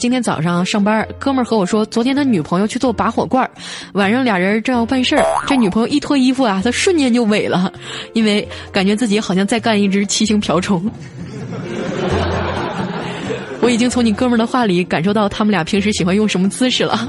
今天早上上班，哥们儿和我说，昨天他女朋友去做拔火罐儿，晚上俩人正要办事儿，这女朋友一脱衣服啊，他瞬间就萎了，因为感觉自己好像在干一只七星瓢虫。我已经从你哥们儿的话里感受到他们俩平时喜欢用什么姿势了。